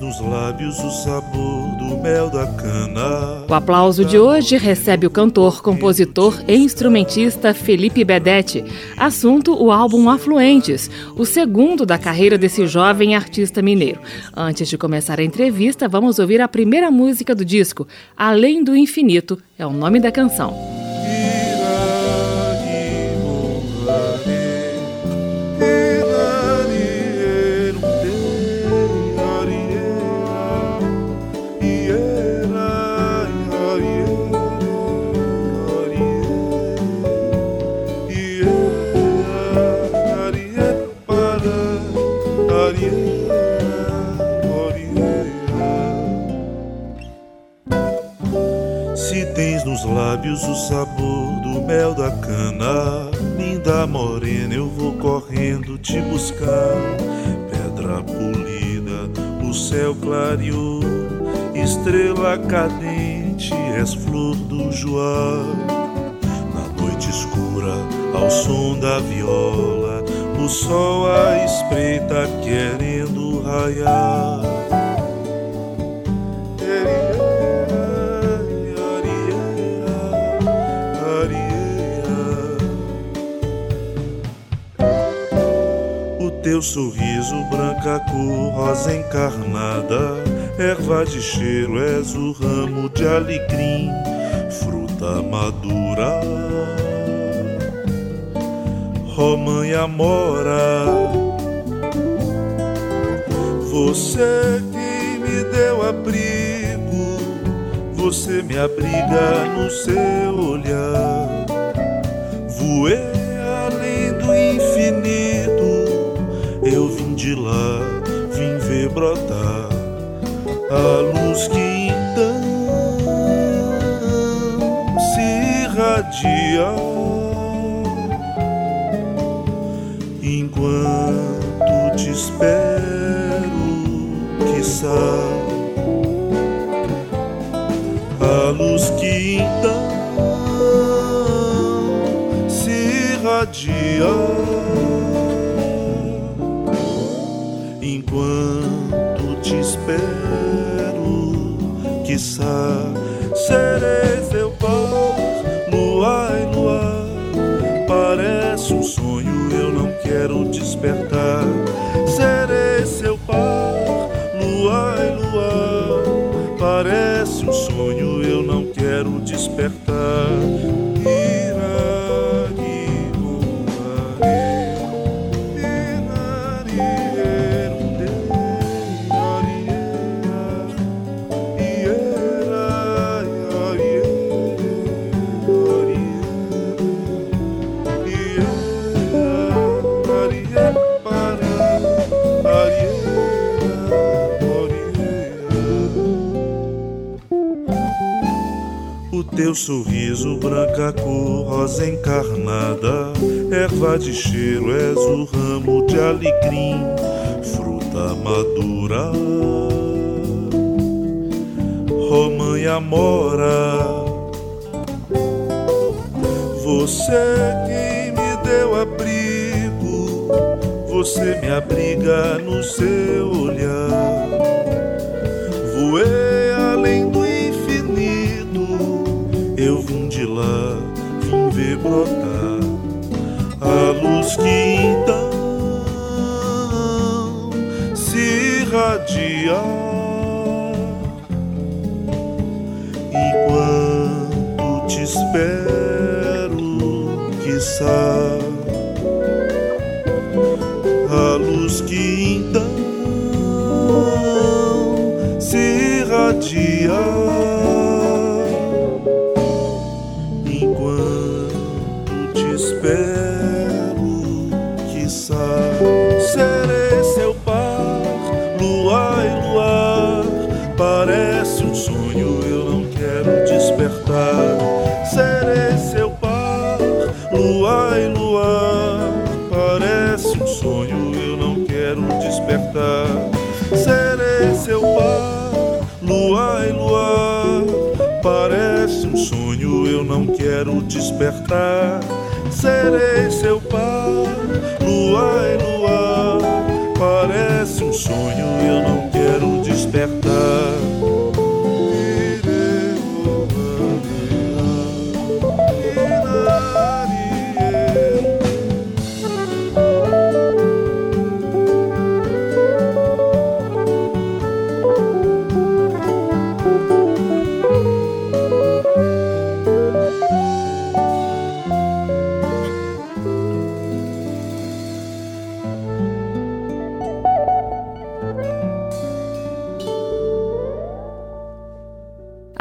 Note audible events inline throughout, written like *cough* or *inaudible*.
nos lábios o sabor do mel da cana. O aplauso de hoje recebe o cantor, compositor e instrumentista Felipe Bedetti. Assunto: o álbum Afluentes, o segundo da carreira desse jovem artista mineiro. Antes de começar a entrevista, vamos ouvir a primeira música do disco, Além do Infinito, é o nome da canção. Lábios o sabor do mel da cana. Linda morena, eu vou correndo te buscar. Pedra polida, o céu clareou. Estrela cadente, és flor do joá. Na noite escura, ao som da viola, o sol a espreita querendo raiar. Teu sorriso, branca cor, rosa encarnada, erva de cheiro, és o ramo de alecrim, fruta madura. Romã e amora, você que me deu abrigo, você me abriga no seu olhar. Voei de lá, vim ver brotar a luz que então se irradia enquanto te espero, quiçá a luz que então se irradia. So. Teu sorriso, branca cor, rosa encarnada, erva de cheiro, és o ramo de alecrim, fruta madura. Romã e amora, você que me deu abrigo, você me abriga no seu olhar. Voei brotar a luz que então se irradia enquanto te espero, quiçá a luz que então se irradia. Quero despertar. Serei seu par, lua e lua. Parece um sonho, eu não quero despertar.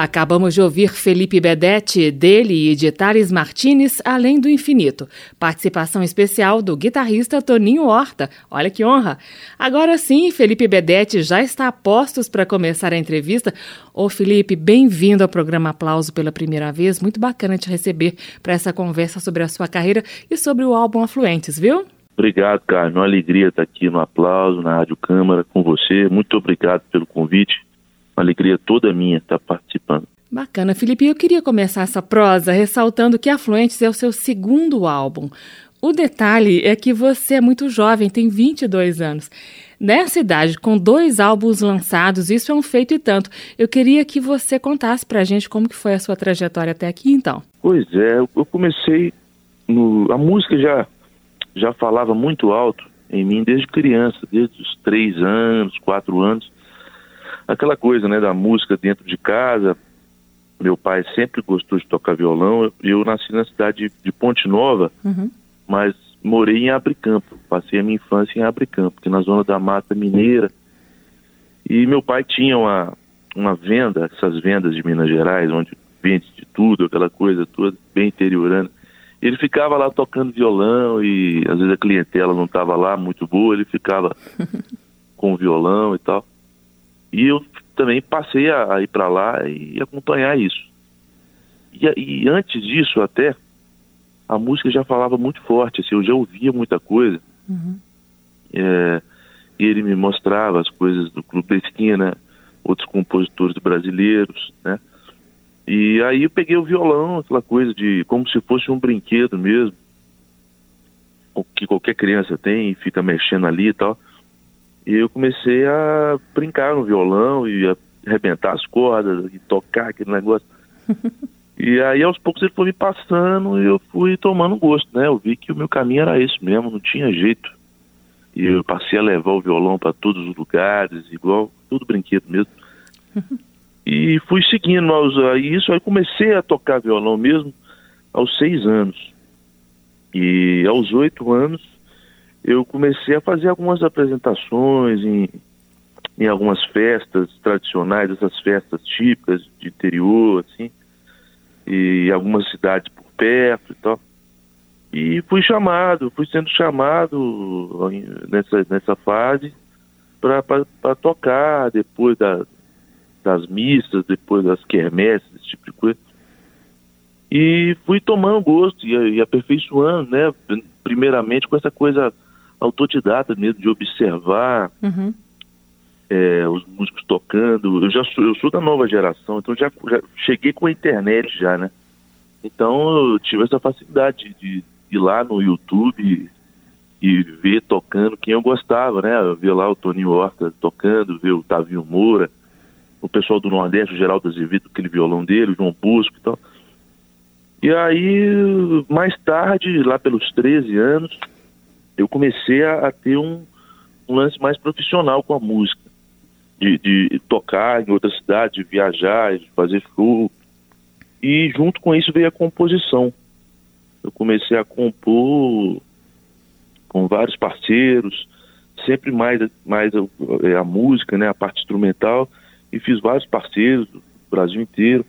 Acabamos de ouvir Felipe Bedetti, dele e de Thales Martinez, Além do Infinito. Participação especial do guitarrista Toninho Horta. Olha que honra! Agora sim, Felipe Bedetti já está a postos para começar a entrevista. Ô Felipe, bem-vindo ao programa Aplauso pela primeira vez. Muito bacana te receber para essa conversa sobre a sua carreira e sobre o álbum Afluentes, viu? Obrigado, Carmen. Uma alegria estar aqui no Aplauso, na Rádio Câmara, com você. Muito obrigado pelo convite uma alegria toda minha estar participando. Bacana, Felipe. Eu queria começar essa prosa ressaltando que Afluentes é o seu segundo álbum. O detalhe é que você é muito jovem, tem 22 anos. Nessa idade, com dois álbuns lançados, isso é um feito e tanto. Eu queria que você contasse pra gente como que foi a sua trajetória até aqui, então. Pois é, eu comecei no... A música já, já falava muito alto em mim desde criança, desde os três anos, quatro anos aquela coisa, né, da música dentro de casa. Meu pai sempre gostou de tocar violão. Eu nasci na cidade de Ponte Nova, uhum. mas morei em Abricampo. Passei a minha infância em Abricampo, que é na zona da Mata Mineira. E meu pai tinha uma, uma venda, essas vendas de Minas Gerais, onde vende de tudo, aquela coisa toda, bem interiorana. Ele ficava lá tocando violão e às vezes a clientela não estava lá muito boa, ele ficava *laughs* com o violão e tal. E eu também passei a, a ir para lá e acompanhar isso. E, e, antes disso até, a música já falava muito forte, assim, eu já ouvia muita coisa. Uhum. É, e ele me mostrava as coisas do Clube da Esquina, outros compositores brasileiros, né? E aí eu peguei o violão, aquela coisa de como se fosse um brinquedo mesmo, que qualquer criança tem e fica mexendo ali e tal. E eu comecei a brincar no violão e a arrebentar as cordas e tocar aquele negócio. *laughs* e aí aos poucos ele foi me passando e eu fui tomando gosto, né? Eu vi que o meu caminho era esse mesmo, não tinha jeito. E eu passei a levar o violão para todos os lugares, igual tudo brinquedo mesmo. *laughs* e fui seguindo aos, isso, aí comecei a tocar violão mesmo aos seis anos. E aos oito anos eu comecei a fazer algumas apresentações em, em algumas festas tradicionais, essas festas típicas de interior, assim, e algumas cidades por perto e tal. E fui chamado, fui sendo chamado nessa, nessa fase para tocar depois da, das missas, depois das quermesses, esse tipo de coisa. E fui tomando gosto e, e aperfeiçoando, né? Primeiramente com essa coisa autodidata mesmo, de observar uhum. é, os músicos tocando. Eu já sou, eu sou da nova geração, então já, já cheguei com a internet já, né? Então eu tive essa facilidade de, de ir lá no YouTube e ver tocando quem eu gostava, né? Eu via lá o Toninho Horta tocando, ver o Tavinho Moura, o pessoal do Nordeste, o Geraldo Azevedo, aquele violão dele, o João Bosco e tal. E aí, mais tarde, lá pelos 13 anos, eu comecei a, a ter um, um, lance mais profissional com a música, de, de tocar em outra cidade, de viajar, de fazer show. E junto com isso veio a composição. Eu comecei a compor com vários parceiros, sempre mais, mais a, é, a música, né, a parte instrumental, e fiz vários parceiros do Brasil inteiro.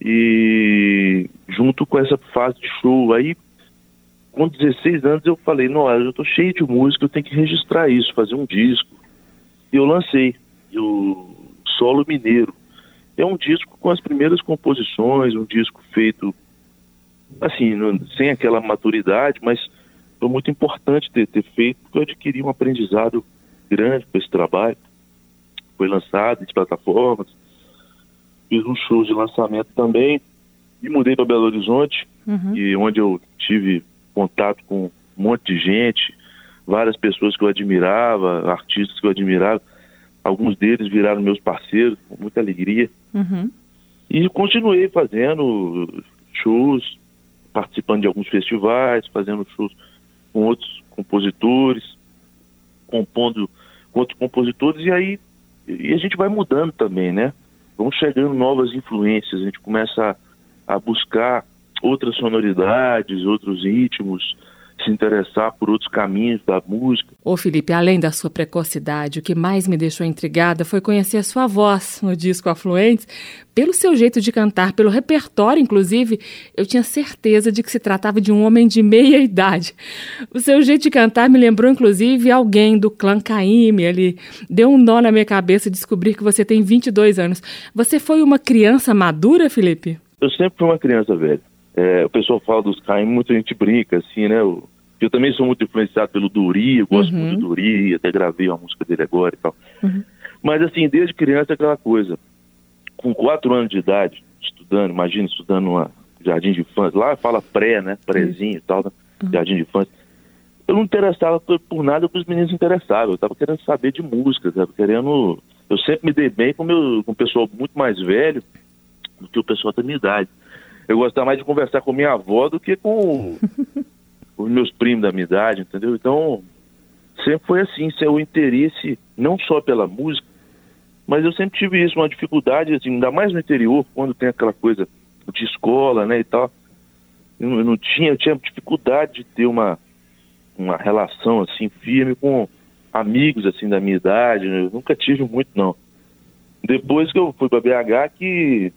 E junto com essa fase de show, aí com 16 anos eu falei, não, eu estou cheio de música, eu tenho que registrar isso, fazer um disco. E eu lancei o Solo Mineiro. É um disco com as primeiras composições, um disco feito assim, sem aquela maturidade, mas foi muito importante ter, ter feito, porque eu adquiri um aprendizado grande com esse trabalho. Foi lançado em plataformas, fiz um show de lançamento também, e mudei para Belo Horizonte, uhum. e onde eu tive contato com um monte de gente, várias pessoas que eu admirava, artistas que eu admirava. Alguns deles viraram meus parceiros, com muita alegria. Uhum. E continuei fazendo shows, participando de alguns festivais, fazendo shows com outros compositores, compondo com outros compositores, e aí e a gente vai mudando também, né? Vão chegando novas influências, a gente começa a, a buscar outras sonoridades, outros ritmos, se interessar por outros caminhos da música. Ô Felipe, além da sua precocidade, o que mais me deixou intrigada foi conhecer a sua voz no disco Afluentes. Pelo seu jeito de cantar, pelo repertório, inclusive, eu tinha certeza de que se tratava de um homem de meia idade. O seu jeito de cantar me lembrou, inclusive, alguém do clã Caime ali. Deu um nó na minha cabeça descobrir que você tem 22 anos. Você foi uma criança madura, Felipe? Eu sempre fui uma criança velha. É, o pessoal fala dos Caim, muita gente brinca, assim, né? Eu, eu, também sou muito influenciado pelo Duri, eu gosto uhum. muito do Duri, até gravei uma música dele agora e tal. Uhum. Mas, assim, desde criança é aquela coisa. Com quatro anos de idade, estudando, imagina, estudando no jardim de infância, lá fala pré, né? Prézinho e tal, né? uhum. jardim de infância. Eu não interessava por, por nada que os meninos interessavam, eu estava querendo saber de música, estava querendo... Eu sempre me dei bem com, meu, com o pessoal muito mais velho do que o pessoal da minha idade eu gostava mais de conversar com minha avó do que *laughs* com os meus primos da minha idade, entendeu? Então, sempre foi assim, seu interesse não só pela música, mas eu sempre tive isso, uma dificuldade, assim, ainda mais no interior, quando tem aquela coisa de escola, né, e tal. Eu, não tinha, eu tinha dificuldade de ter uma, uma relação, assim, firme com amigos, assim, da minha idade, eu nunca tive muito, não. Depois que eu fui para BH, que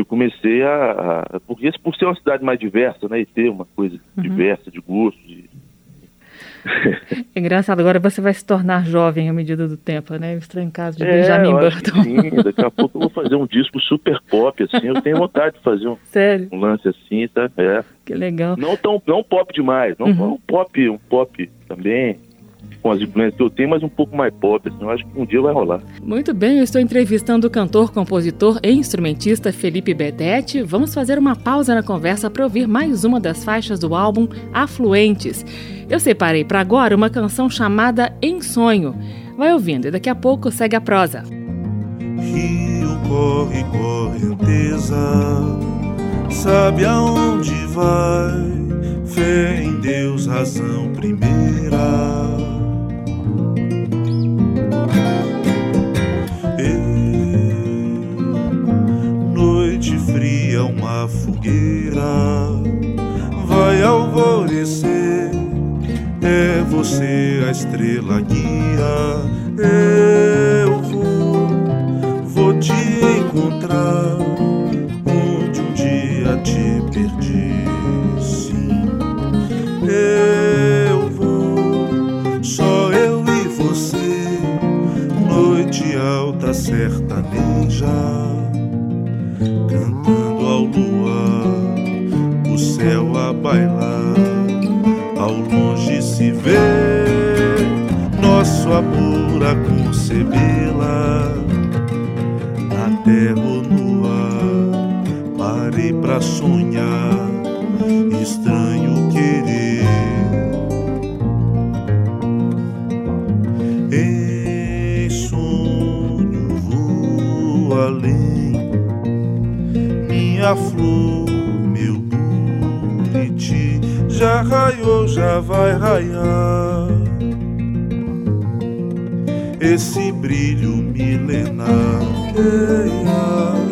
eu comecei a, a, porque por ser uma cidade mais diversa, né, e ter uma coisa uhum. diversa de gostos. De... *laughs* É engraçado, agora você vai se tornar jovem à medida do tempo, né? O estranho caso de é, Benjamin Button. Sim, daqui a pouco eu vou fazer um disco super pop, assim. Eu tenho vontade de fazer um, *laughs* um lance assim, tá? É. Que legal. Não tão não pop demais, não uhum. um pop, um pop também com as influências que eu tenho, mas um pouco mais pop. Assim, eu acho que um dia vai rolar. Muito bem, eu estou entrevistando o cantor, compositor e instrumentista Felipe Bedete. Vamos fazer uma pausa na conversa para ouvir mais uma das faixas do álbum Afluentes. Eu separei para agora uma canção chamada Em Sonho. Vai ouvindo e daqui a pouco segue a prosa. Rio corre correnteza, sabe aonde vai? Fé em Deus, razão primeira fria uma fogueira vai alvorecer. É você a estrela guia. Eu vou, vou te encontrar onde um dia te perdi. Sim, eu vou, só eu e você. Noite alta sertaneja cantando ao luar, o céu a bailar, ao longe se vê nosso amor a concebê-la, na terra ou no ar, parei pra sonhar, estranho minha flor, meu buriti, já raiou, já vai raiar. Esse brilho milenar. Ei,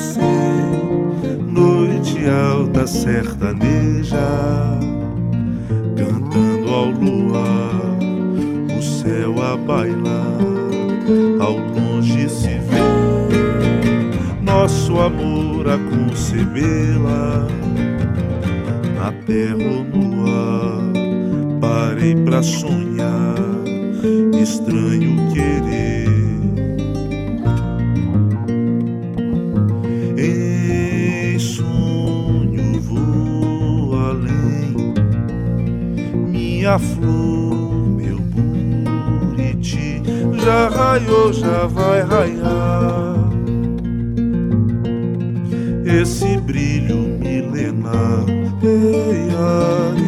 você. Noite alta sertaneja, cantando ao luar, o céu a bailar ao longe se vê nosso amor a concebê-la na terra ou no ar. Parei pra sonhar, estranho querer. Minha flor, meu buriti já raiou, já vai raiar esse brilho milenar. Ei, areio,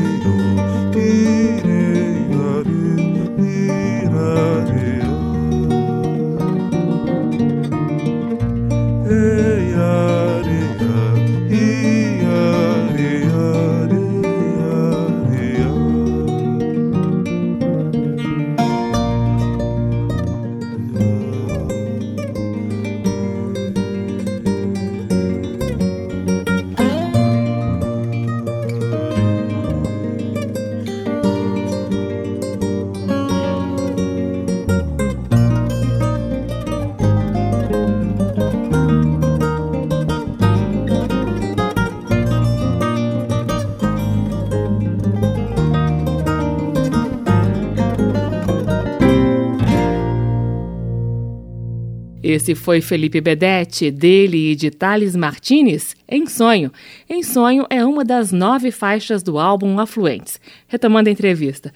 Esse foi Felipe Bedetti, dele e de Thales Martinez, Em Sonho. Em Sonho é uma das nove faixas do álbum Afluentes. Retomando a entrevista.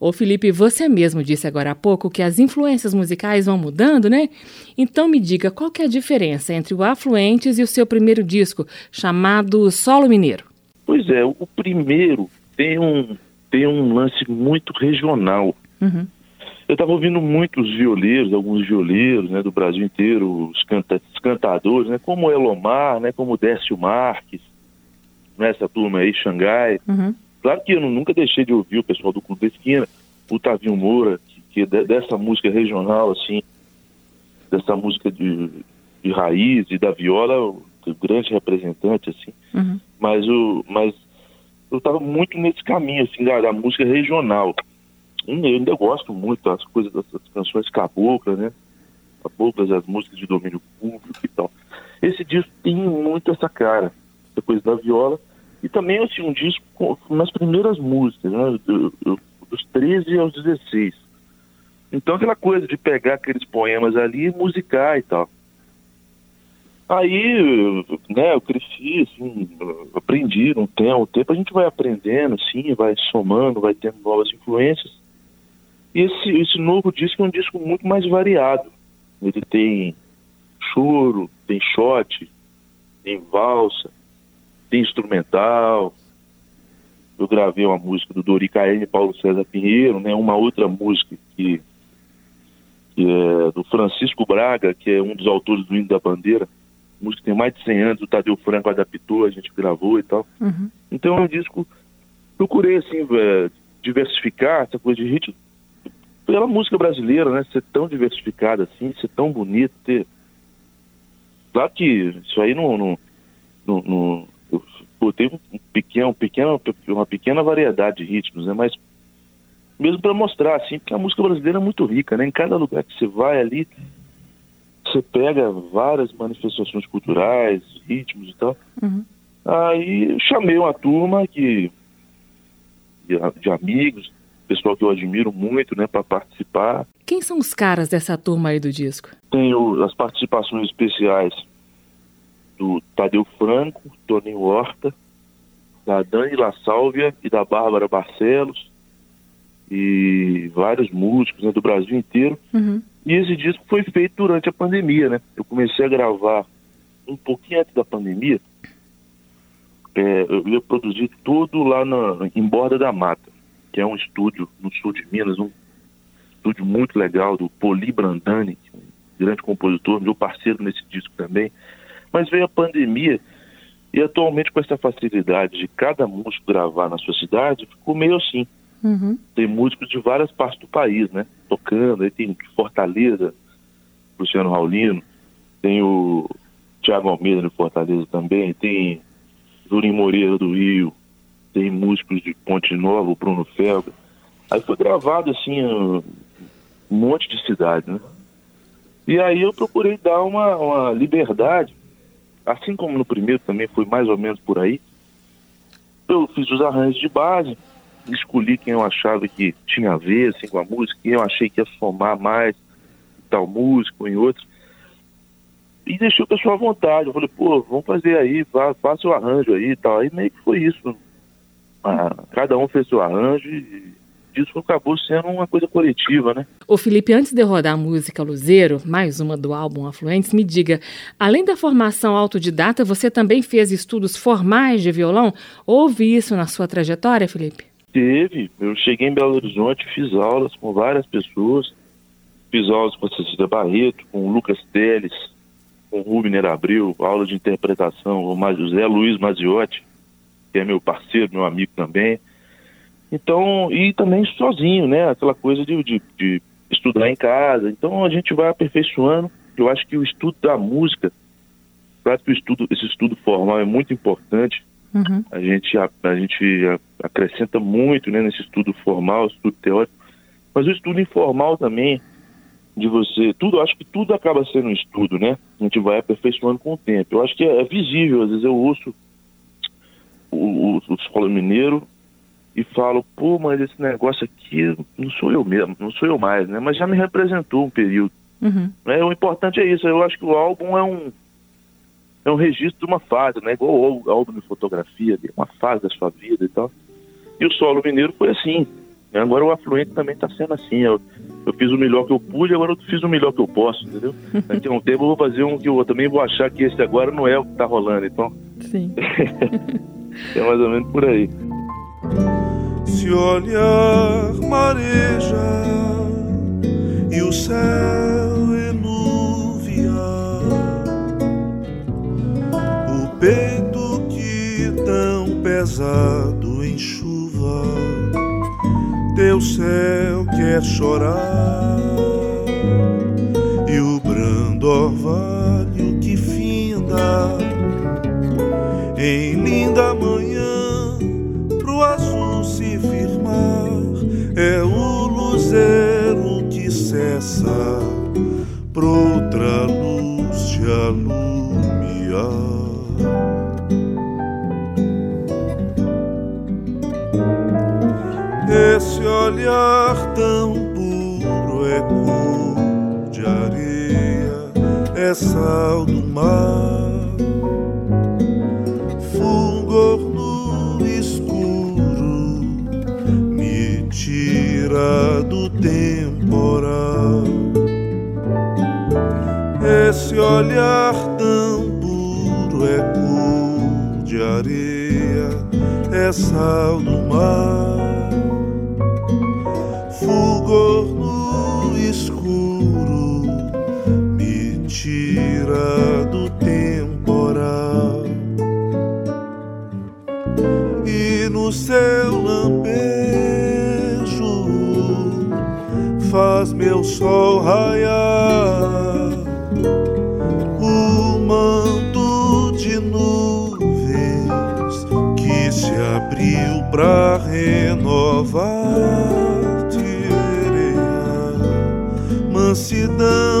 Ô Felipe, você mesmo disse agora há pouco que as influências musicais vão mudando, né? Então me diga qual que é a diferença entre o Afluentes e o seu primeiro disco, chamado Solo Mineiro. Pois é, o primeiro tem um, tem um lance muito regional. Uhum. Eu estava ouvindo muitos violeiros, alguns violeiros né, do Brasil inteiro, os, canta os cantadores, né, como o Elomar, né, como o Décio Marques, nessa turma aí, Xangai. Uhum. Claro que eu nunca deixei de ouvir o pessoal do Clube da Esquina, o Tavinho Moura, que, que de, dessa música regional, assim, dessa música de, de raiz e da viola, o, o grande representante, assim. Uhum. Mas, o, mas eu estava muito nesse caminho, assim, da, da música regional. Eu ainda gosto muito das coisas, dessas canções caboclas, né? Caboclas, as músicas de domínio público e tal. Esse disco tem muito essa cara, essa coisa da viola. E também, assim, um disco com, com as primeiras músicas, né? Do, do, dos 13 aos 16. Então, aquela coisa de pegar aqueles poemas ali e musicar e tal. Aí, né, eu cresci, assim, aprendi um tempo, um tempo a gente vai aprendendo, assim, vai somando, vai tendo novas influências. E esse, esse novo disco é um disco muito mais variado. Ele tem choro, tem shot, tem valsa, tem instrumental. Eu gravei uma música do Dori Caene e Paulo César Pinheiro, né? Uma outra música que, que é do Francisco Braga, que é um dos autores do Hino da Bandeira. A música tem mais de 100 anos, o Tadeu Franco adaptou, a gente gravou e tal. Uhum. Então é um disco... Procurei, assim, é, diversificar essa coisa de ritmo pela música brasileira, né? Ser tão diversificada assim, ser tão bonito, ter... Claro que isso aí não... não, não, não eu botei um pequeno, um pequeno, uma pequena variedade de ritmos, né? Mas mesmo para mostrar, assim, porque a música brasileira é muito rica, né? Em cada lugar que você vai ali, você pega várias manifestações culturais, ritmos e tal. Uhum. Aí chamei uma turma que de, de amigos, pessoal que eu admiro muito, né, para participar. Quem são os caras dessa turma aí do disco? Tenho as participações especiais do Tadeu Franco, Toninho Horta, da Dani La Sálvia e da Bárbara Barcelos e vários músicos né, do Brasil inteiro. Uhum. E esse disco foi feito durante a pandemia, né? Eu comecei a gravar um pouquinho antes da pandemia. É, eu ia produzir tudo lá na, em Borda da Mata, que é um estúdio no sul de Minas, um estúdio muito legal do Poli Brandani, um grande compositor, meu parceiro nesse disco também. Mas veio a pandemia e atualmente com essa facilidade de cada músico gravar na sua cidade, ficou meio assim. Uhum. Tem músicos de várias partes do país, né? Tocando, aí tem Fortaleza, Luciano Raulino, tem o Tiago Almeida de Fortaleza também, tem Jurim Moreira do Rio, tem músicos de Ponte Nova, o Bruno Felga. Aí foi gravado assim, um monte de cidade, né? E aí eu procurei dar uma, uma liberdade, assim como no primeiro também foi mais ou menos por aí. Eu fiz os arranjos de base, escolhi quem eu achava que tinha a ver assim, com a música, quem eu achei que ia somar mais tal músico, em outros. E deixei o pessoal à vontade. Eu falei, pô, vamos fazer aí, faça o arranjo aí e tal. Aí meio que foi isso. Ah, cada um fez seu arranjo e isso acabou sendo uma coisa coletiva, né? O Felipe, antes de rodar a música Luzeiro, mais uma do álbum Afluentes, me diga, além da formação autodidata, você também fez estudos formais de violão? Houve isso na sua trajetória, Felipe? Teve. Eu cheguei em Belo Horizonte, fiz aulas com várias pessoas. Fiz aulas com a Cecília Barreto, com o Lucas Teles, com o Rubner Abril, aula de interpretação com o José Luiz Maziotti, que é meu parceiro, meu amigo também. Então, e também sozinho, né? Aquela coisa de, de, de estudar em casa. Então a gente vai aperfeiçoando. Eu acho que o estudo da música, claro que o estudo, esse estudo formal é muito importante. Uhum. A, gente, a, a, gente acrescenta muito né, nesse estudo formal, estudo teórico, mas o estudo informal também, de você, tudo, acho que tudo acaba sendo um estudo, né? A gente vai aperfeiçoando com o tempo. Eu acho que é, é visível, às vezes eu ouço o, o, o Escola Mineiro e falo, pô, mas esse negócio aqui não sou eu mesmo, não sou eu mais, né? Mas já me representou um período. Uhum. Né? O importante é isso, eu acho que o álbum é um é um registro de uma fase, né? Igual o álbum de fotografia, de uma fase da sua vida e tal. E o solo mineiro foi assim. Agora o afluente também está sendo assim. Eu, eu fiz o melhor que eu pude, agora eu fiz o melhor que eu posso, entendeu? *laughs* Daqui a um tempo eu vou fazer um que eu também vou achar que esse agora não é o que está rolando. Então. Sim. *laughs* é mais ou menos por aí. Se olhar mareja e o céu enuviar, o peito que tão pesado em chuva, teu céu quer chorar e o brando orvalho que finda em linda manhã é o luzeiro que cessa pra outra luz te alumiar. Esse olhar tão puro é cor de areia, é sal do mar. Olhar tão puro é cor de areia, é sal do mar. Fulgor no escuro me tira do temporal. E no céu lampejo faz meu sol raiar. Mansidão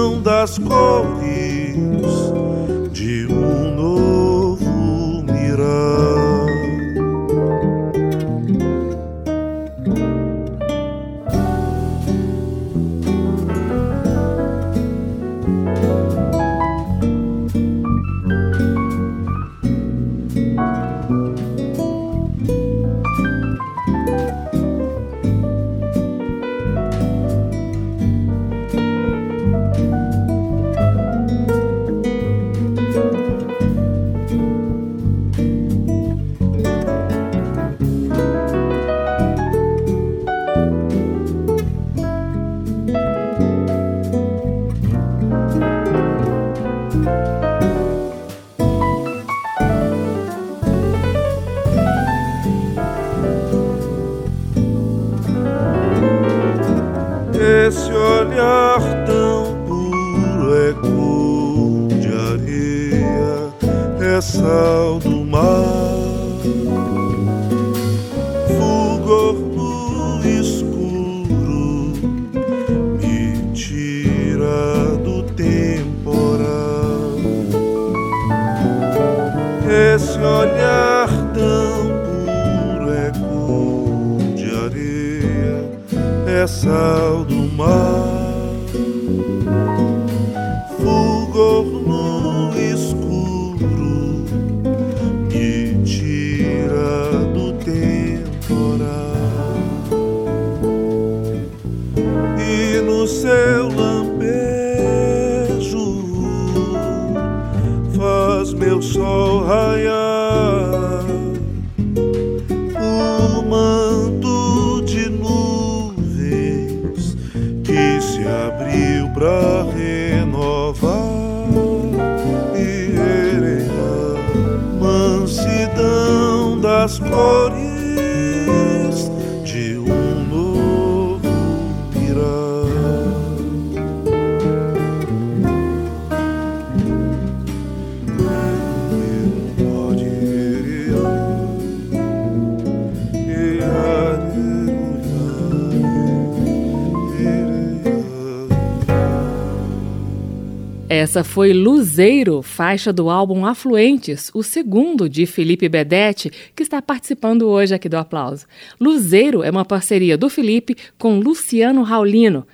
Essa foi Luzeiro, faixa do álbum Afluentes, o segundo de Felipe Bedetti, que está participando hoje aqui do Aplauso. Luzeiro é uma parceria do Felipe com Luciano Raulino.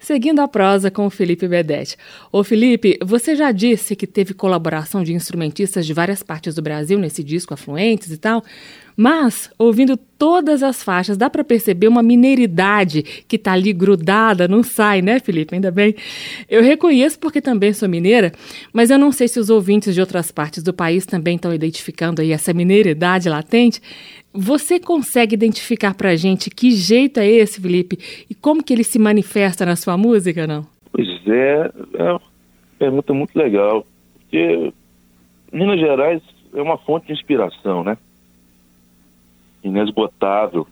Seguindo a prosa com o Felipe Bedetti. Ô Felipe, você já disse que teve colaboração de instrumentistas de várias partes do Brasil nesse disco Afluentes e tal, mas, ouvindo todas as faixas, dá para perceber uma mineiridade que tá ali grudada, não sai, né, Felipe? Ainda bem. Eu reconheço porque também sou mineira, mas eu não sei se os ouvintes de outras partes do país também estão identificando aí essa mineiridade latente. Você consegue identificar pra gente que jeito é esse, Felipe? E como que ele se manifesta na sua música, não? Pois é, é uma pergunta muito legal. Porque Minas Gerais é uma fonte de inspiração, né? Inesgotável.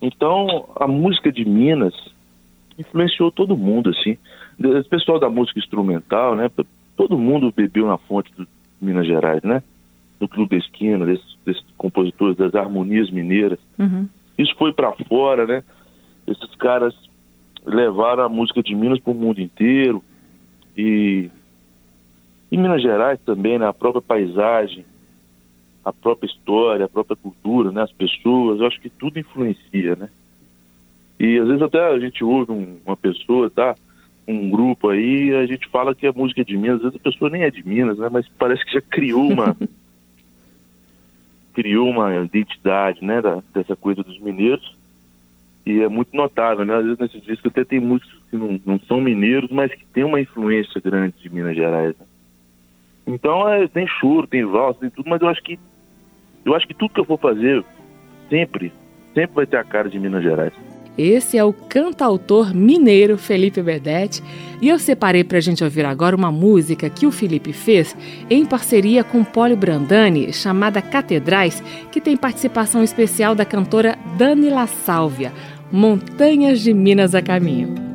Então, a música de Minas influenciou todo mundo, assim. O pessoal da música instrumental, né? Todo mundo bebeu na fonte do Minas Gerais, né? do Clube da Esquina, desses, desses compositores das harmonias mineiras. Uhum. Isso foi para fora, né? Esses caras levaram a música de Minas para o mundo inteiro. E em Minas Gerais também, né? A própria paisagem, a própria história, a própria cultura, né? As pessoas, eu acho que tudo influencia, né? E às vezes até a gente ouve um, uma pessoa, tá? Um grupo aí, a gente fala que a música é de Minas, às vezes a pessoa nem é de Minas, né? Mas parece que já criou uma *laughs* criou uma identidade, né, da, dessa coisa dos mineiros e é muito notável, né? Às vezes nesses discos até tem músicos que não, não são mineiros, mas que tem uma influência grande de Minas Gerais. Né? Então é, tem choro, tem valsa, tem tudo, mas eu acho que eu acho que tudo que eu for fazer sempre, sempre vai ter a cara de Minas Gerais. Esse é o cantautor mineiro Felipe Bedetti e eu separei para a gente ouvir agora uma música que o Felipe fez em parceria com Poli Brandani, chamada Catedrais, que tem participação especial da cantora Dani La Sálvia, Montanhas de Minas a Caminho.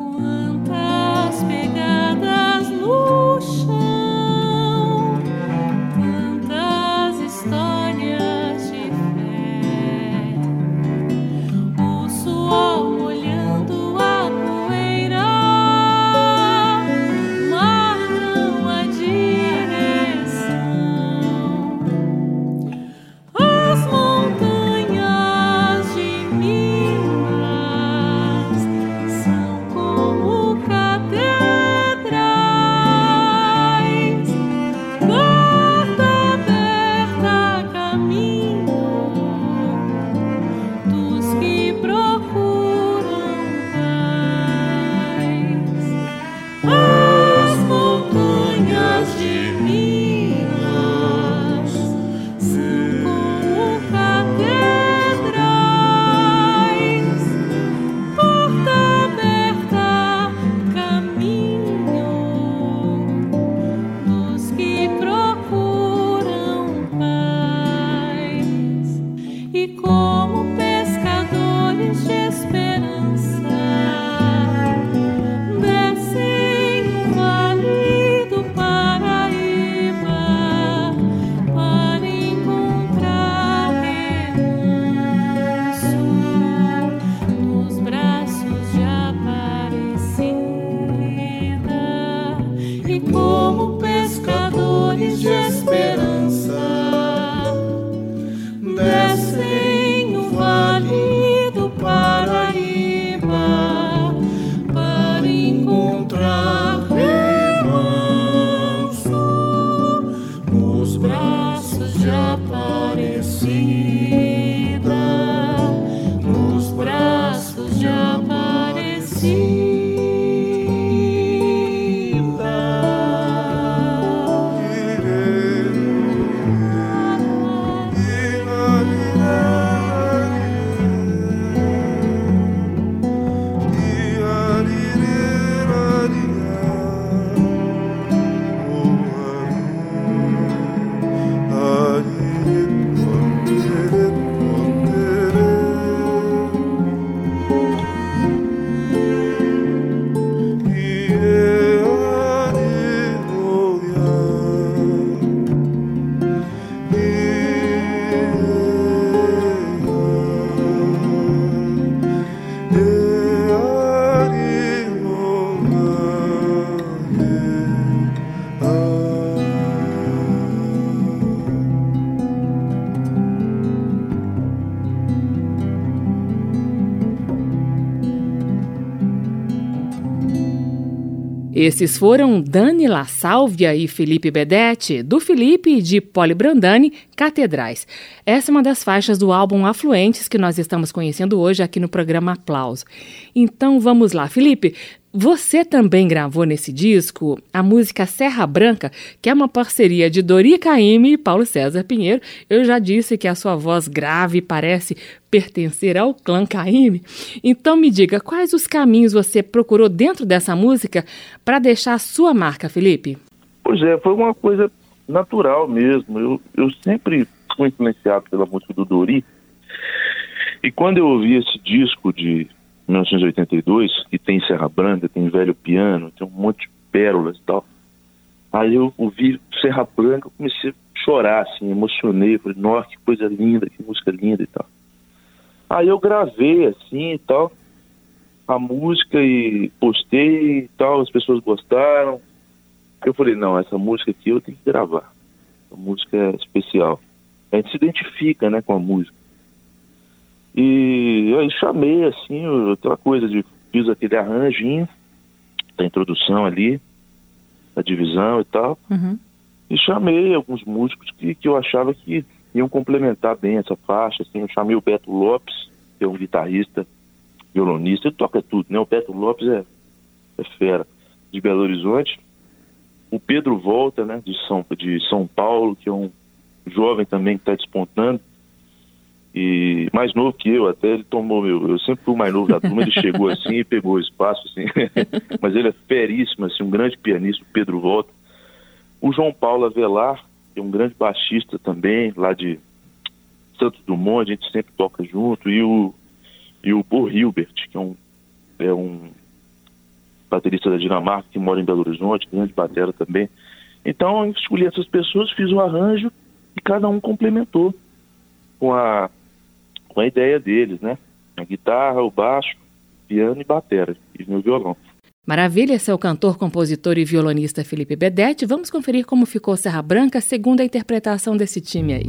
blessing. Esses foram Dani La Sálvia e Felipe Bedetti, do Felipe e de Poli Brandani, Catedrais. Essa é uma das faixas do álbum Afluentes que nós estamos conhecendo hoje aqui no programa Aplauso. Então vamos lá, Felipe. Você também gravou nesse disco a música Serra Branca, que é uma parceria de Dori Caymmi e Paulo César Pinheiro. Eu já disse que a sua voz grave parece pertencer ao clã Caymmi. Então me diga, quais os caminhos você procurou dentro dessa música para deixar a sua marca, Felipe? Pois é, foi uma coisa natural mesmo. Eu, eu sempre fui influenciado pela música do Dori. E quando eu ouvi esse disco de 1982, que tem Serra Branca, tem Velho Piano, tem um monte de pérolas e tal. Aí eu ouvi Serra Branca, comecei a chorar, assim, emocionei, falei, nossa, que coisa linda, que música linda e tal. Aí eu gravei, assim, e tal, a música e postei e tal, as pessoas gostaram. Eu falei, não, essa música aqui eu tenho que gravar. A música é especial. A gente se identifica, né, com a música. E aí chamei, assim, aquela coisa de fiz aquele arranjinho da introdução ali, da divisão e tal. Uhum. E chamei alguns músicos que, que eu achava que iam complementar bem essa faixa. Assim, eu chamei o Beto Lopes, que é um guitarrista, violonista, ele toca tudo, né? O Beto Lopes é, é fera, de Belo Horizonte. O Pedro Volta, né, de São, de São Paulo, que é um jovem também que está despontando e mais novo que eu até, ele tomou meu, eu sempre fui o mais novo da turma, ele chegou *laughs* assim e pegou o espaço, assim, *laughs* mas ele é feríssimo, assim, um grande pianista, o Pedro Volta. O João Paulo Avelar, que é um grande baixista também, lá de Santos Dumont, a gente sempre toca junto, e o, e o Paul Hilbert, que é um, é um baterista da Dinamarca, que mora em Belo Horizonte, grande batera também. Então, eu escolhi essas pessoas, fiz um arranjo, e cada um complementou com a com a ideia deles, né? A guitarra, o baixo, piano e batera, e meu violão. Maravilha, esse é o cantor, compositor e violonista Felipe Bedetti. Vamos conferir como ficou Serra Branca segundo a interpretação desse time aí.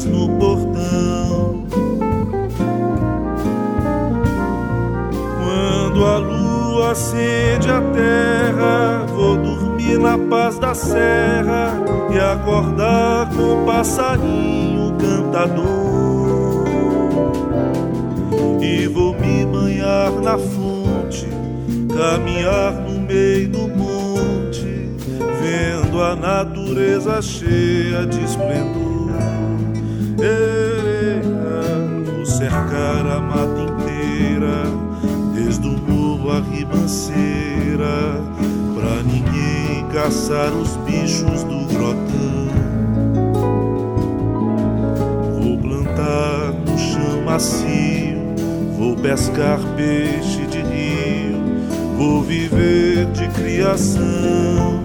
No portão. Quando a lua acende a terra, vou dormir na paz da serra e acordar com o passarinho cantador. E vou me banhar na fonte, caminhar no meio do monte, vendo a natureza cheia de esplendor. Caçar os bichos do grotão. Vou plantar no chão macio, vou pescar peixe de rio, vou viver de criação.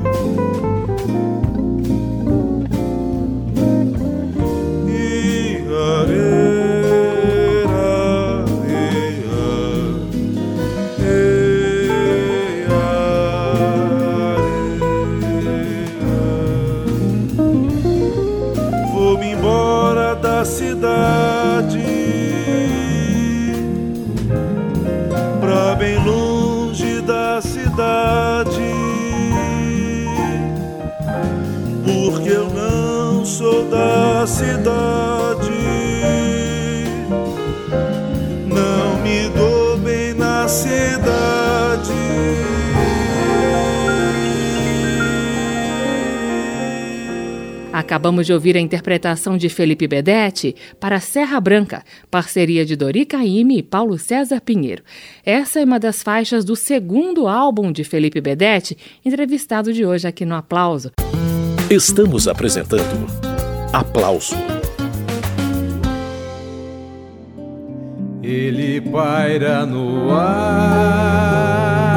Acabamos de ouvir a interpretação de Felipe Bedetti para Serra Branca, parceria de Dori Caymmi e Paulo César Pinheiro. Essa é uma das faixas do segundo álbum de Felipe Bedetti, entrevistado de hoje aqui no Aplauso. Estamos apresentando Aplauso. Ele paira no ar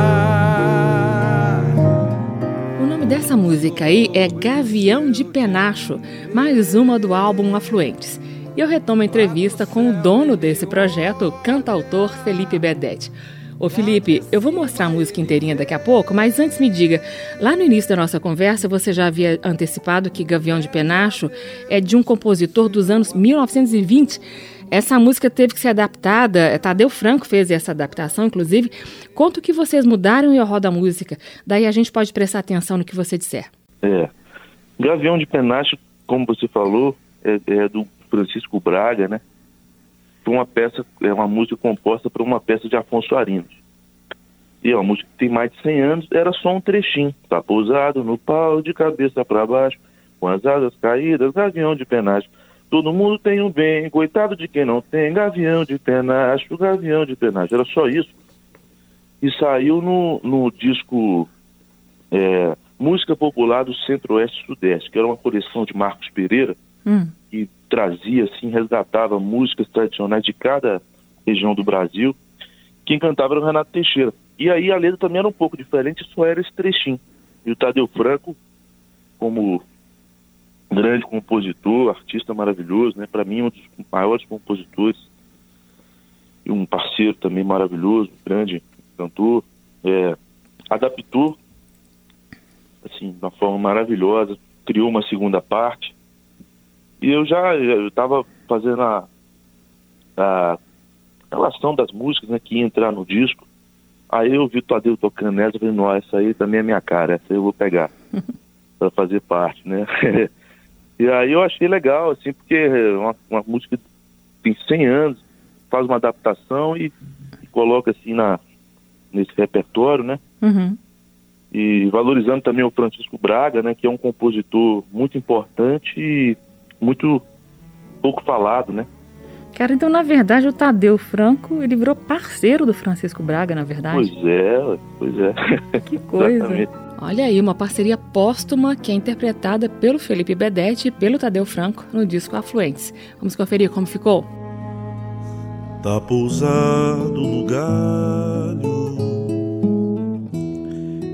dessa música aí é Gavião de Penacho, mais uma do álbum Afluentes. E eu retomo a entrevista com o dono desse projeto, o cantautor Felipe Bedetti. Ô Felipe, eu vou mostrar a música inteirinha daqui a pouco, mas antes me diga, lá no início da nossa conversa você já havia antecipado que Gavião de Penacho é de um compositor dos anos 1920. Essa música teve que ser adaptada, é, Tadeu Franco fez essa adaptação, inclusive. Conta o que vocês mudaram e eu rodo a música. Daí a gente pode prestar atenção no que você disser. É. Gavião de Penacho, como você falou, é, é do Francisco Braga, né? Foi uma peça, é uma música composta por uma peça de Afonso Arinos. E é uma música que tem mais de 100 anos, era só um trechinho. Tá pousado no pau, de cabeça para baixo, com as asas caídas, gavião de penacho. Todo mundo tem um bem, coitado de quem não tem, gavião de penacho, gavião de penacho. Era só isso. E saiu no, no disco é, Música Popular do Centro-Oeste Sudeste, que era uma coleção de Marcos Pereira, hum. que trazia, assim, resgatava músicas tradicionais de cada região do Brasil. Quem cantava era o Renato Teixeira. E aí a letra também era um pouco diferente, só era esse trechinho. E o Tadeu Franco, como grande compositor, artista maravilhoso, né? Para mim um dos maiores compositores e um parceiro também maravilhoso, grande cantor, é, adaptou assim de uma forma maravilhosa, criou uma segunda parte e eu já eu estava fazendo a, a relação das músicas né, que ia entrar no disco. Aí eu vi o Tadeu tocando essa e falei, nossa, essa aí também é minha cara, essa eu vou pegar *laughs* para fazer parte, né? *laughs* E aí eu achei legal, assim, porque é uma, uma música tem 100 anos, faz uma adaptação e, e coloca assim na, nesse repertório, né? Uhum. E valorizando também o Francisco Braga, né? Que é um compositor muito importante e muito pouco falado, né? Cara, então na verdade o Tadeu Franco, ele virou parceiro do Francisco Braga, na verdade? Pois é, pois é. Que coisa. *laughs* Olha aí, uma parceria póstuma que é interpretada pelo Felipe Bedetti e pelo Tadeu Franco no disco Afluentes. Vamos conferir como ficou? Tá pousado no galho,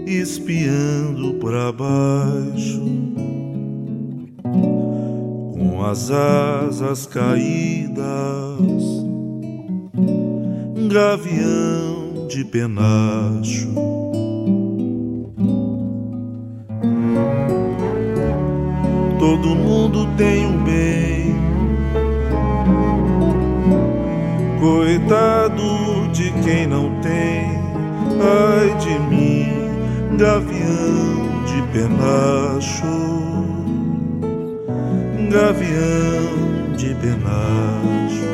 espiando para baixo, com as asas caídas, gavião de penacho todo mundo tem um bem. Coitado de quem não tem, ai de mim, gavião de penacho, gavião de penacho.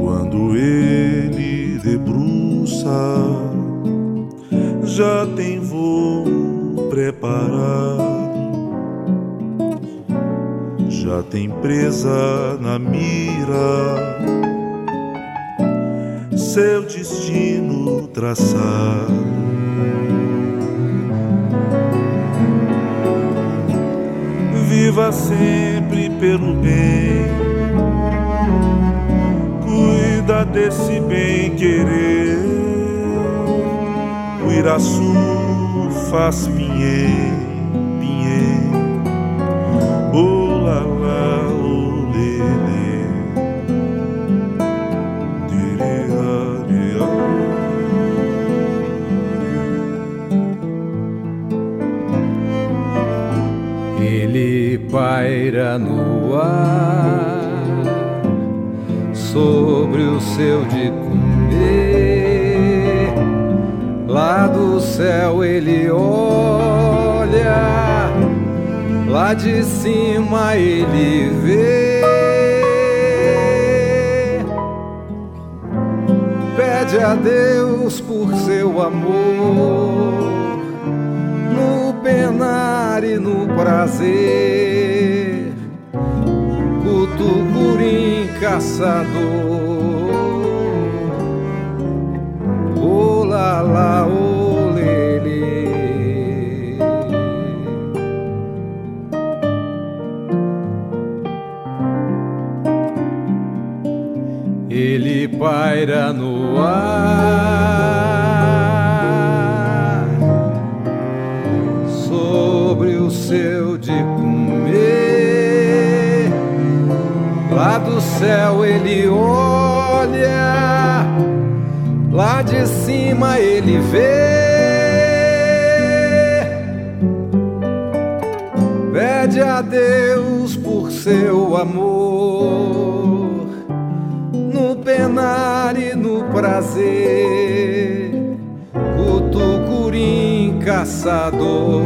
Quando ele debruça já tem voo preparado, já tem presa na mira, seu destino traçado. Viva sempre pelo bem, cuida desse bem querer Iraçu faz pinhê, pinhê, oh lá oh lelê, Ele paira no ar o seu de comer. Céu ele olha, lá de cima ele vê. Pede a Deus por seu amor, no penar e no prazer. Cutucurim caçador. la la o no ar sobre o seu de comer. Lá do céu ele olha lá de cima ele vê. Pede a Deus por seu amor, prazer, o tucurim caçador.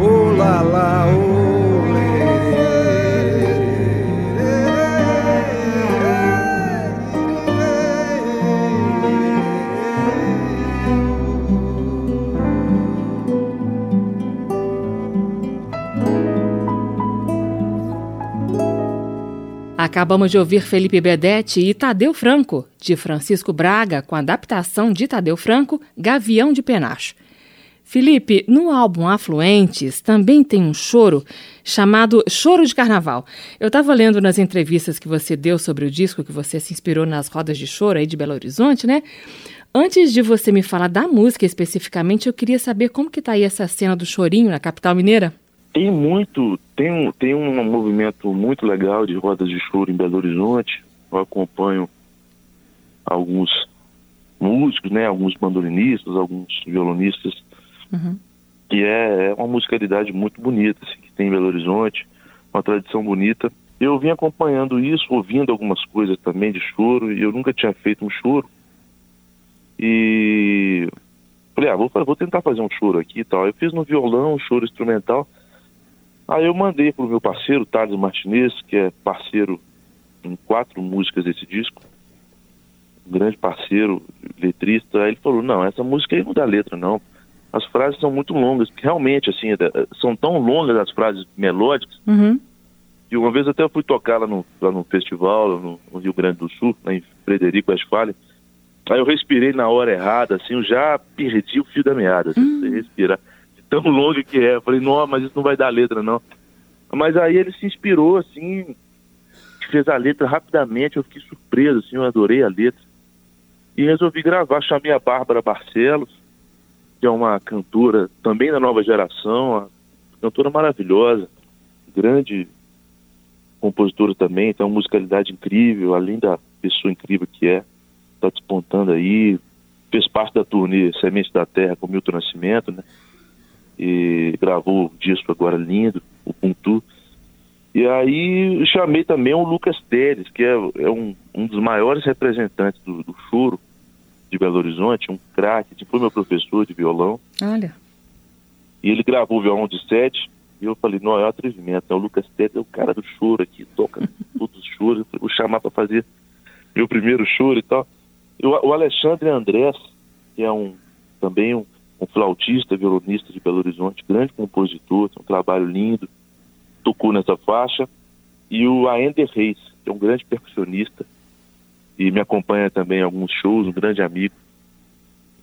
Oh lá lá, oh. Acabamos de ouvir Felipe Bedetti e Tadeu Franco, de Francisco Braga, com adaptação de Tadeu Franco, Gavião de Penacho. Felipe, no álbum Afluentes também tem um choro chamado Choro de Carnaval. Eu estava lendo nas entrevistas que você deu sobre o disco, que você se inspirou nas rodas de choro aí de Belo Horizonte, né? Antes de você me falar da música especificamente, eu queria saber como que tá aí essa cena do chorinho na capital mineira. Tem muito, tem um, tem um movimento muito legal de rodas de choro em Belo Horizonte. Eu acompanho alguns músicos, né, alguns bandolinistas, alguns violonistas, uhum. que é, é, uma musicalidade muito bonita assim, que tem em Belo Horizonte, uma tradição bonita. Eu vim acompanhando isso, ouvindo algumas coisas também de choro, e eu nunca tinha feito um choro. E falei, ah, vou, vou tentar fazer um choro aqui e tal. Eu fiz no violão, um choro instrumental. Aí eu mandei pro meu parceiro, Thales Martinez, que é parceiro em quatro músicas desse disco, um grande parceiro, letrista. Aí ele falou, não, essa música aí não dá letra, não. As frases são muito longas, realmente, assim, é, é, são tão longas as frases melódicas. Uhum. E uma vez até eu fui tocar lá no, lá no festival, no, no Rio Grande do Sul, lá em Frederico Westphalen. Aí eu respirei na hora errada, assim, eu já perdi o fio da meada, assim, uhum. respirar tão longa que é. Eu falei, não, mas isso não vai dar letra, não. Mas aí ele se inspirou, assim, fez a letra rapidamente, eu fiquei surpreso, assim, eu adorei a letra. E resolvi gravar, chamei a Bárbara Barcelos, que é uma cantora também da nova geração, uma cantora maravilhosa, grande compositora também, tem uma musicalidade incrível, além da pessoa incrível que é, está despontando aí, fez parte da turnê Semente da Terra com Milton Nascimento, né? E gravou o disco agora lindo, o Puntu. E aí chamei também o Lucas Teres, que é, é um, um dos maiores representantes do, do choro de Belo Horizonte, um craque, foi meu professor de violão. Olha. E ele gravou o violão de sete, e eu falei, não, é um atrevimento, né? o Lucas Teres é o cara do choro aqui, toca *laughs* todos os choros, vou chamar para fazer meu primeiro choro e tal. E o, o Alexandre Andrés, que é um também um um flautista, violonista de Belo Horizonte, grande compositor, tem um trabalho lindo, tocou nessa faixa. E o Aender Reis, que é um grande percussionista e me acompanha também em alguns shows, um grande amigo.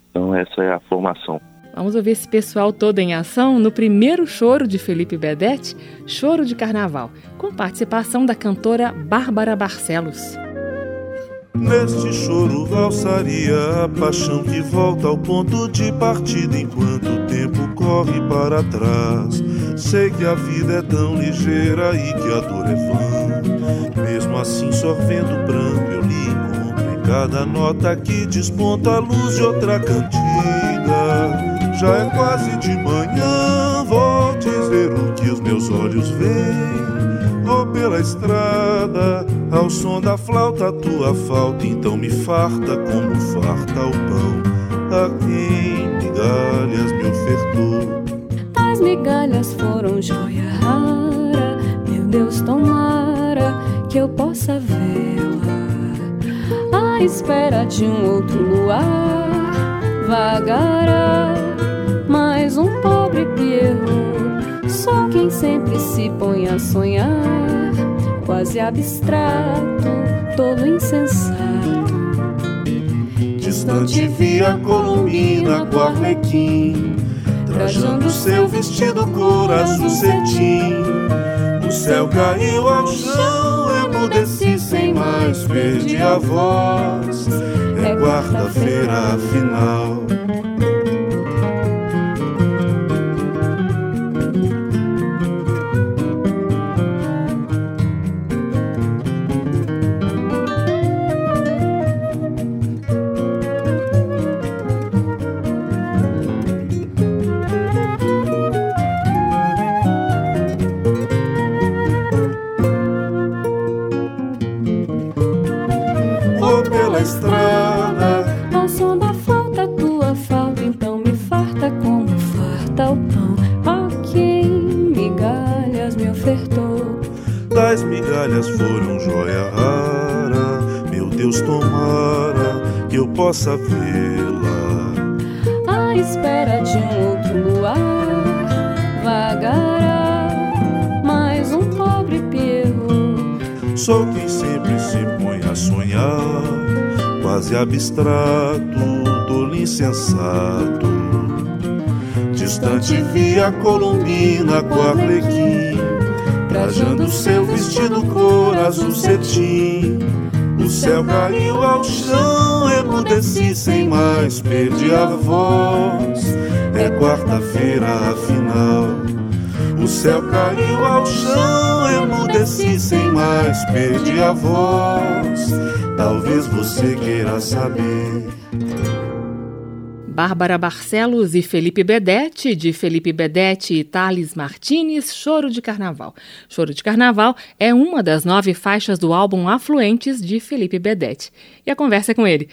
Então essa é a formação. Vamos ouvir esse pessoal todo em ação no primeiro choro de Felipe Bedetti, Choro de Carnaval, com participação da cantora Bárbara Barcelos. Neste choro valsaria a paixão que volta ao ponto de partida enquanto o tempo corre para trás. Sei que a vida é tão ligeira e que a dor é vã. Mesmo assim, sorvendo pranto, eu lhe encontro em cada nota que desponta a luz de outra cantiga. Já é quase de manhã, vou dizer o que os meus olhos veem pela estrada, ao som da flauta, tua falta, então me farta como farta o pão. A quem migalhas me ofertou. As migalhas foram joia rara, meu Deus, tomara que eu possa vê-la. À espera de um outro luar, vagará mais um pobre Pierrot. Só quem sempre se põe a sonhar, quase abstrato, todo insensato. Distante via Colombina com arlequim, trajando seu vestido cor azul cetim. O céu caiu ao chão, emudeci sem mais, perdi a voz. É quarta-feira, afinal. Possa vê-la. À espera de um outro luar, vagará mais um pobre Pierrot. Sou quem sempre se põe a sonhar, quase abstrato, tolo insensato. Distante via Colombina com arlequim, trajando seu vestido cor azul cetim. O céu caiu ao chão, emudeci sem mais, perdi a voz. É quarta-feira, afinal. O céu caiu ao chão, emudeci sem mais, perdi a voz. Talvez você queira saber. Bárbara Barcelos e Felipe Bedete, de Felipe Bedete e Thales Martinez, Choro de Carnaval. Choro de Carnaval é uma das nove faixas do álbum Afluentes de Felipe Bedete. E a conversa é com ele.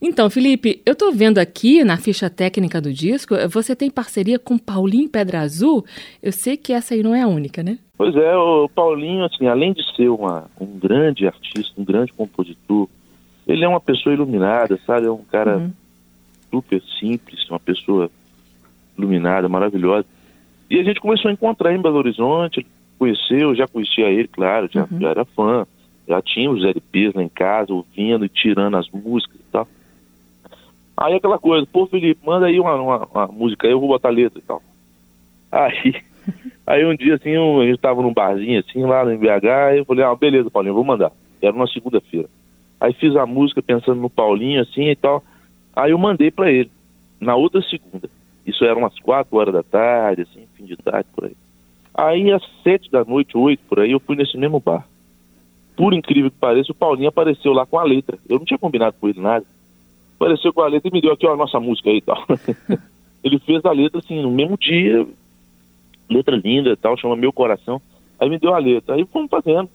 Então, Felipe, eu tô vendo aqui na ficha técnica do disco, você tem parceria com Paulinho Pedra Azul. Eu sei que essa aí não é a única, né? Pois é, o Paulinho, assim, além de ser uma, um grande artista, um grande compositor, ele é uma pessoa iluminada, sabe? É um cara Uhum. Super simples, uma pessoa iluminada, maravilhosa. E a gente começou a encontrar em Belo Horizonte, conheceu, já conhecia ele, claro, já, já era fã, já tinha os LPs lá em casa, ouvindo e tirando as músicas e tal. Aí aquela coisa, pô Felipe, manda aí uma, uma, uma música aí, eu vou botar letra e tal. Aí, *laughs* aí um dia assim, um- a gente tava num barzinho assim, lá no BH, e eu falei, ah, beleza, Paulinho, eu vou mandar. Era uma segunda-feira. Aí fiz a música pensando no Paulinho, assim e tal. Aí eu mandei pra ele, na outra segunda. Isso era umas quatro horas da tarde, assim, fim de tarde, por aí. Aí às sete da noite, oito, por aí, eu fui nesse mesmo bar. Por incrível que pareça, o Paulinho apareceu lá com a letra. Eu não tinha combinado com ele nada. Apareceu com a letra e me deu aqui, ó, a nossa música aí e tal. *laughs* ele fez a letra, assim, no mesmo dia, letra linda e tal, chama Meu Coração. Aí me deu a letra. Aí fomos fazendo.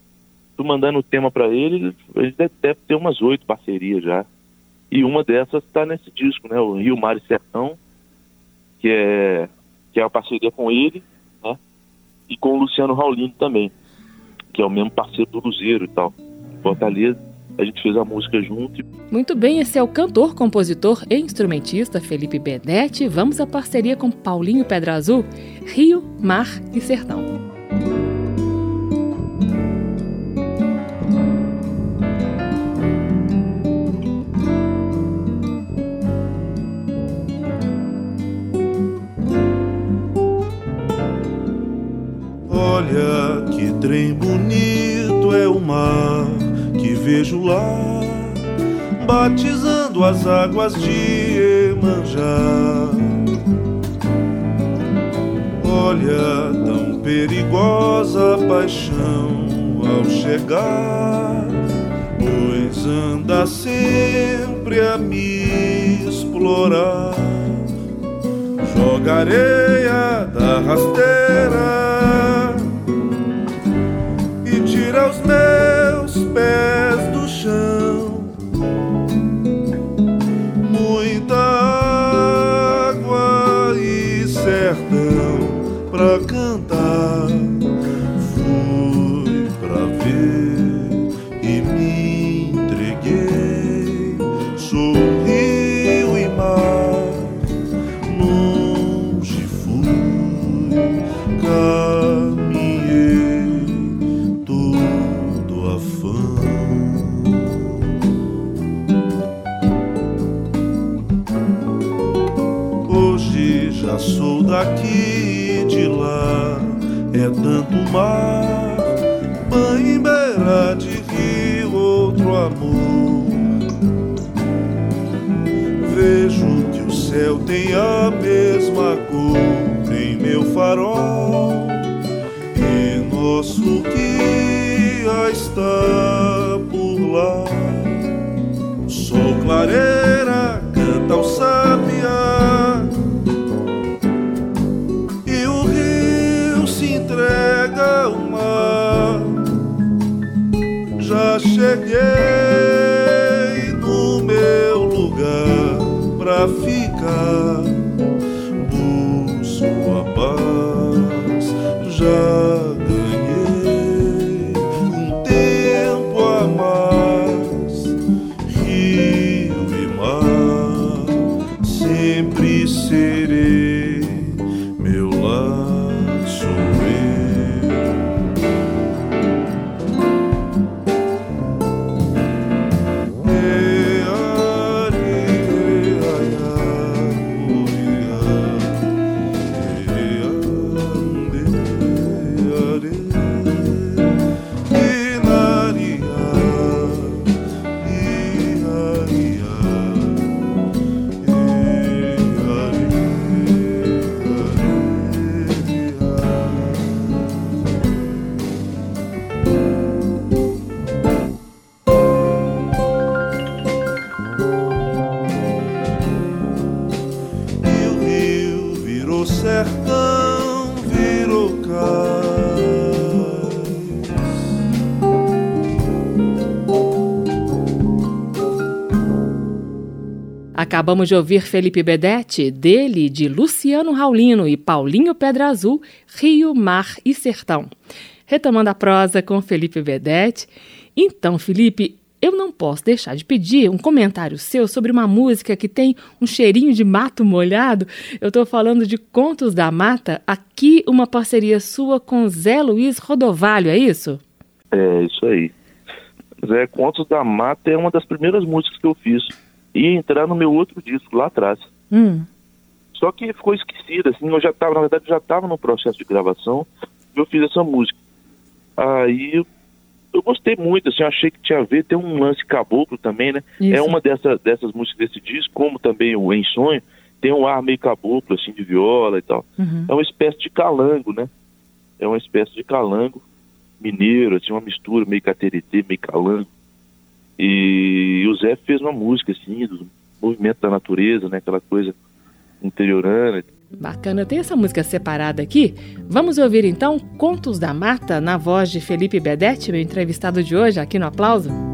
Fui mandando o tema pra ele, deve, deve ter umas oito parcerias já. E uma dessas tá nesse disco, né? O Rio Mar e Sertão, que é, que é a parceria com ele, né? E com o Luciano Raulino também, que é o mesmo parceiro do Luzeiro e tal. Fortaleza, a gente fez a música junto Muito bem, esse é o cantor, compositor e instrumentista Felipe Bedete. Vamos à parceria com Paulinho Pedra Azul, Rio, Mar e Sertão. Trem bonito é o mar que vejo lá, batizando as águas de Emanjá. Olha tão perigosa a paixão ao chegar, pois anda sempre a me explorar. Joga areia da rasteira aos meus pés mar, em beira de rio, outro amor. Vejo que o céu tem a De ouvir Felipe Bedete, dele, de Luciano Raulino e Paulinho Pedra Azul, Rio, Mar e Sertão. Retomando a prosa com Felipe Bedete. Então, Felipe, eu não posso deixar de pedir um comentário seu sobre uma música que tem um cheirinho de mato molhado. Eu estou falando de Contos da Mata, aqui uma parceria sua com Zé Luiz Rodovalho, é isso? É, isso aí. Zé Contos da Mata é uma das primeiras músicas que eu fiz. Ia entrar no meu outro disco lá atrás. Hum, Só que ficou esquecida, assim, eu já estava, na verdade, eu já estava no processo de gravação, eu fiz essa música. Aí eu, gostei muito, assim, eu achei que tinha a ver, tem um lance caboclo também, né? Isso. É uma dessa, dessas músicas desse disco, como também o Em Sonho, tem um ar meio caboclo, assim, de viola e tal. uhum. É uma espécie de calango, né? É uma espécie de calango mineiro, assim, uma mistura meio cateretê, meio calango. E o Zé fez uma música, assim, do movimento da natureza, né? Aquela coisa interiorana. Bacana, tem essa música separada aqui. Vamos ouvir então Contos da Mata, na voz de Felipe Bedete, meu entrevistado de hoje, aqui no Aplauso.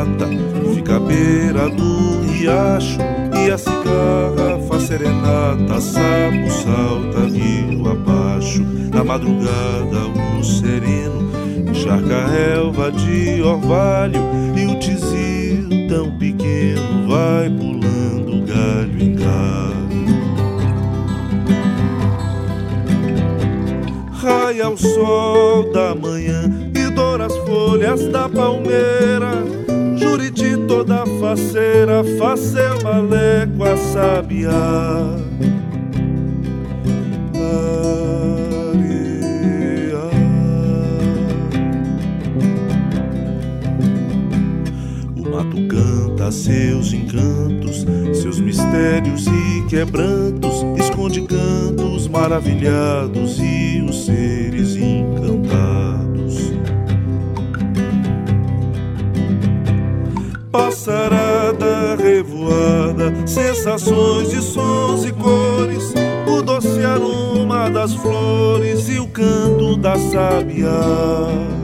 Mata, fica à beira do riacho. E a cigarra faz serenata, sapo salta rio abaixo. Na madrugada o sereno encharca a relva de orvalho. E o tizio tão pequeno vai pulando galho em galho. Raia o sol da manhã e doura as folhas da palmeira. Toda faceira, balé com a sabiá. O mato canta seus encantos, seus mistérios e quebrantos, esconde cantos maravilhados e os seres Passarada revoada, sensações de sons e cores, o doce aroma das flores e o canto da sabiá.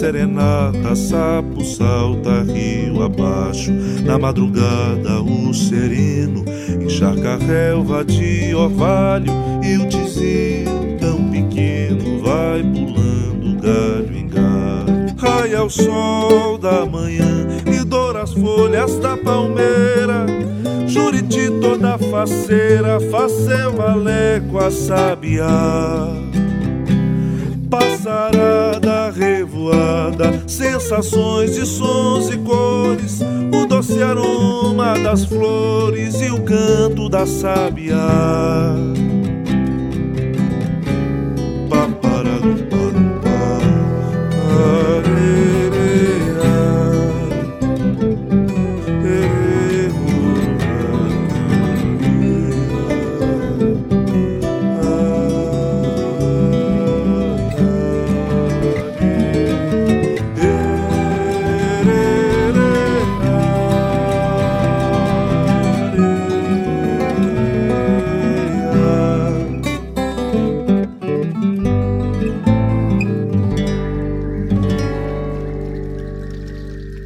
Serenata, sapo salta rio abaixo. Na madrugada o sereno encharca relva de orvalho e o tizinho tão pequeno vai pulando galho em galho. Raia o sol da manhã e doura as folhas da palmeira Juriti toda faceira, faz seu com a sabiá. Sensações de sons e cores, o doce aroma das flores e o canto da sabiá.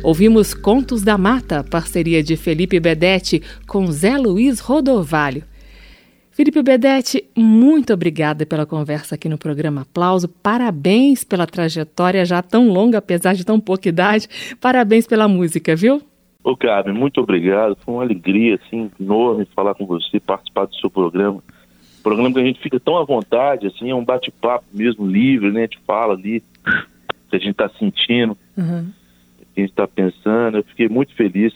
Ouvimos Contos da Mata, parceria de Felipe Bedete com Zé Luiz Rodovalho. Felipe Bedete, muito obrigada pela conversa aqui no programa Aplauso. Parabéns pela trajetória já tão longa, apesar de tão pouca idade. Parabéns pela música, viu? Ô, Carmen, muito obrigado. Foi uma alegria assim, enorme falar com você, participar do seu programa. Programa que a gente fica tão à vontade, assim, é um bate-papo mesmo, livre, né? A gente fala ali o que a gente está sentindo. Uhum que a gente está pensando. Eu fiquei muito feliz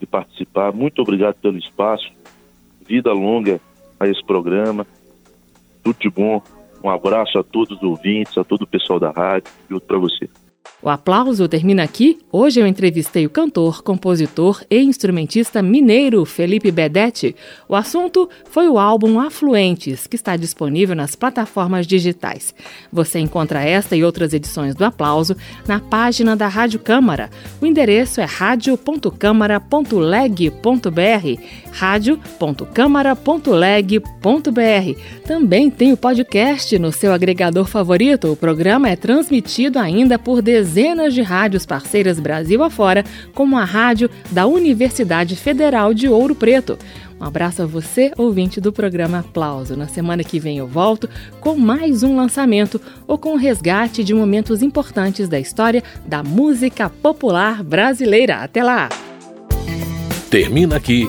de participar. Muito obrigado pelo espaço. Vida longa a esse programa. Tudo de bom. Um abraço a todos os ouvintes, a todo o pessoal da rádio e outro para você. O aplauso termina aqui. Hoje eu entrevistei o cantor, compositor e instrumentista mineiro Felipe Bedete. O assunto foi o álbum Afluentes, que está disponível nas plataformas digitais. Você encontra esta e outras edições do Aplauso na página da Rádio Câmara. O endereço é radio.câmara.leg.br radio.câmara.leg.br. Também tem o podcast no seu agregador favorito. O programa é transmitido ainda por dezenas de rádios parceiras Brasil afora, como a rádio da Universidade Federal de Ouro Preto. Um abraço a você, ouvinte do programa Aplauso. Na semana que vem eu volto com mais um lançamento ou com o resgate de momentos importantes da história da música popular brasileira. Até lá! Termina aqui.